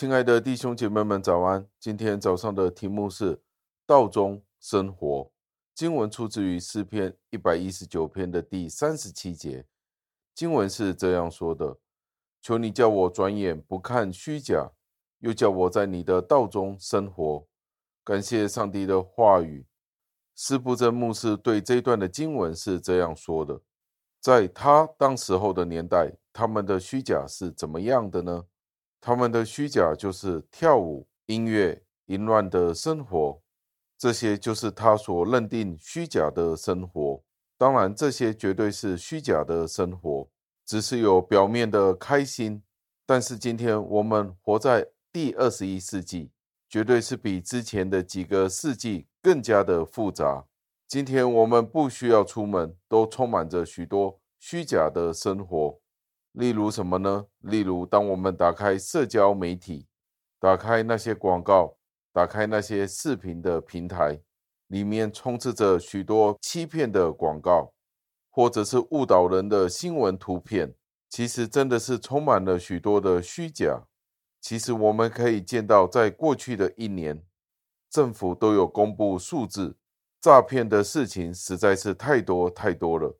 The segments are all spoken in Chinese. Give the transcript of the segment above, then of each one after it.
亲爱的弟兄姐妹们，早安！今天早上的题目是“道中生活”。经文出自于诗篇一百一十九篇的第三十七节。经文是这样说的：“求你叫我转眼不看虚假，又叫我在你的道中生活。”感谢上帝的话语。司布真牧师对这一段的经文是这样说的：“在他当时候的年代，他们的虚假是怎么样的呢？”他们的虚假就是跳舞、音乐、淫乱的生活，这些就是他所认定虚假的生活。当然，这些绝对是虚假的生活，只是有表面的开心。但是今天我们活在第二十一世纪，绝对是比之前的几个世纪更加的复杂。今天我们不需要出门，都充满着许多虚假的生活。例如什么呢？例如，当我们打开社交媒体，打开那些广告，打开那些视频的平台，里面充斥着许多欺骗的广告，或者是误导人的新闻图片，其实真的是充满了许多的虚假。其实我们可以见到，在过去的一年，政府都有公布数字，诈骗的事情实在是太多太多了。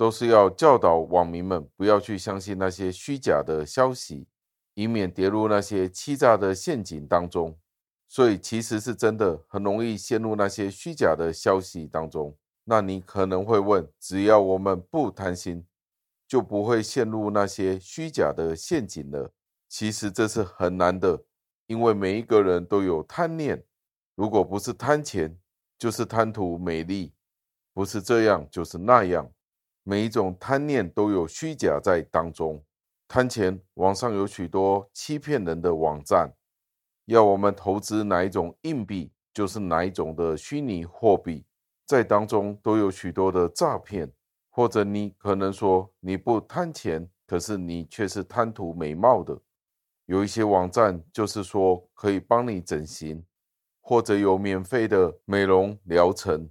都是要教导网民们不要去相信那些虚假的消息，以免跌入那些欺诈的陷阱当中。所以其实是真的很容易陷入那些虚假的消息当中。那你可能会问：只要我们不贪心，就不会陷入那些虚假的陷阱了？其实这是很难的，因为每一个人都有贪念。如果不是贪钱，就是贪图美丽；不是这样，就是那样。每一种贪念都有虚假在当中。贪钱，网上有许多欺骗人的网站，要我们投资哪一种硬币，就是哪一种的虚拟货币，在当中都有许多的诈骗。或者你可能说你不贪钱，可是你却是贪图美貌的。有一些网站就是说可以帮你整形，或者有免费的美容疗程。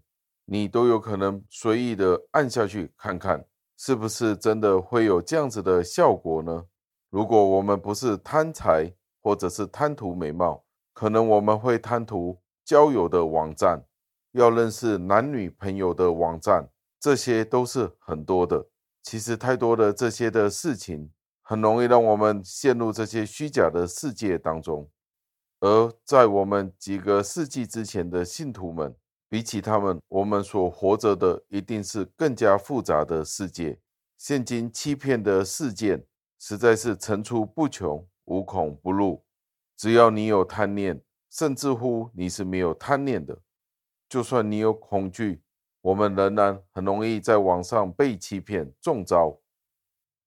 你都有可能随意的按下去看看，是不是真的会有这样子的效果呢？如果我们不是贪财，或者是贪图美貌，可能我们会贪图交友的网站，要认识男女朋友的网站，这些都是很多的。其实太多的这些的事情，很容易让我们陷入这些虚假的世界当中。而在我们几个世纪之前的信徒们。比起他们，我们所活着的一定是更加复杂的世界。现今欺骗的事件实在是层出不穷、无孔不入。只要你有贪念，甚至乎你是没有贪念的，就算你有恐惧，我们仍然很容易在网上被欺骗、中招，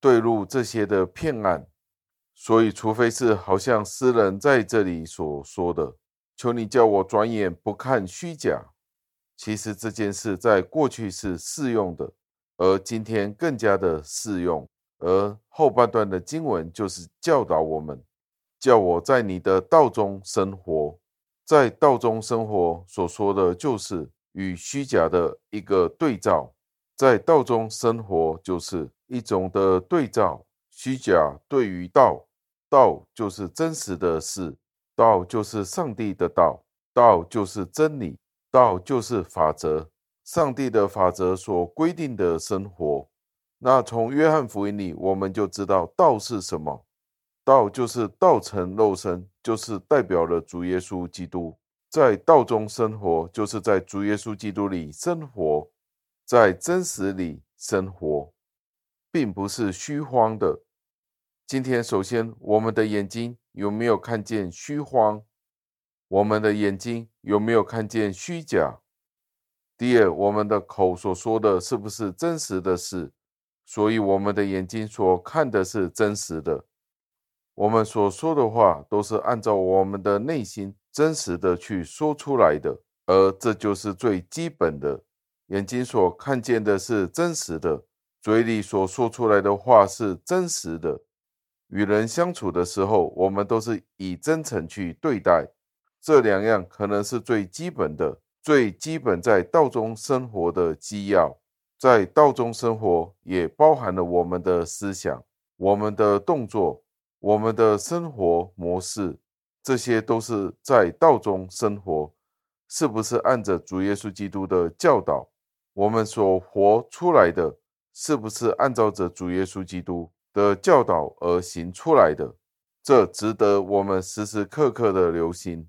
对入这些的骗案。所以，除非是好像诗人在这里所说的：“求你叫我转眼不看虚假。”其实这件事在过去是适用的，而今天更加的适用。而后半段的经文就是教导我们，叫我在你的道中生活。在道中生活所说的就是与虚假的一个对照，在道中生活就是一种的对照。虚假对于道，道就是真实的事，道就是上帝的道，道就是真理。道就是法则，上帝的法则所规定的生活。那从约翰福音里，我们就知道道是什么。道就是道成肉身，就是代表了主耶稣基督。在道中生活，就是在主耶稣基督里生活，在真实里生活，并不是虚荒的。今天，首先，我们的眼睛有没有看见虚荒？我们的眼睛有没有看见虚假？第二，我们的口所说的是不是真实的事？所以我们的眼睛所看的是真实的。我们所说的话都是按照我们的内心真实的去说出来的，而这就是最基本的。眼睛所看见的是真实的，嘴里所说出来的话是真实的。与人相处的时候，我们都是以真诚去对待。这两样可能是最基本的，最基本在道中生活的基要。在道中生活，也包含了我们的思想、我们的动作、我们的生活模式。这些都是在道中生活，是不是按着主耶稣基督的教导？我们所活出来的，是不是按照着主耶稣基督的教导而行出来的？这值得我们时时刻刻的留心。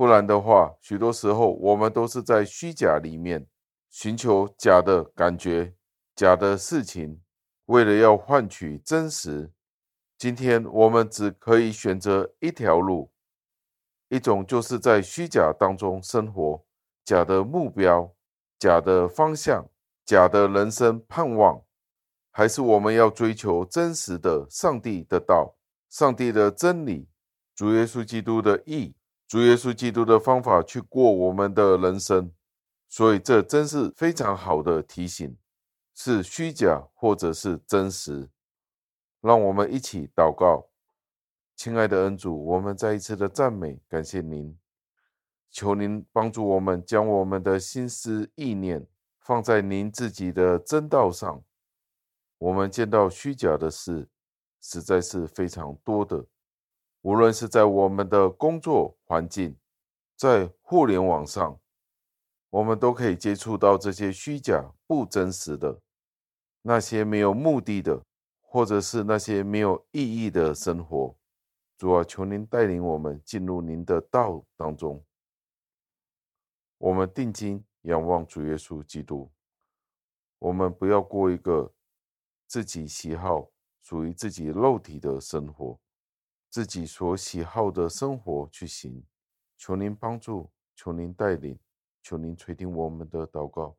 不然的话，许多时候我们都是在虚假里面寻求假的感觉、假的事情，为了要换取真实。今天我们只可以选择一条路，一种就是在虚假当中生活，假的目标、假的方向、假的人生盼望，还是我们要追求真实的上帝的道、上帝的真理、主耶稣基督的义、主耶稣基督的方法去过我们的人生。所以这真是非常好的提醒，是虚假或者是真实。让我们一起祷告，亲爱的恩主，我们再一次的赞美感谢您，求您帮助我们将我们的心思意念放在您自己的真道上。我们见到虚假的事实在是非常多的，无论是在我们的工作环境，在互联网上，我们都可以接触到这些虚假、不真实的那些没有目的的。或者是那些没有意义的生活，主啊，求您带领我们进入您的道当中。我们定睛仰望主耶稣基督，我们不要过一个自己喜好、属于自己肉体的生活，自己所喜好的生活去行。求您帮助，求您带领，求您垂听我们的祷告，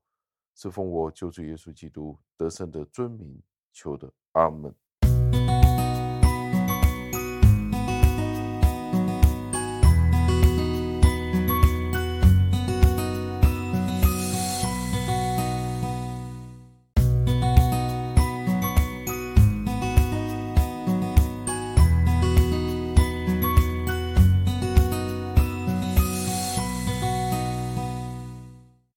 是奉我救主耶稣基督得胜的尊名求的。阿门。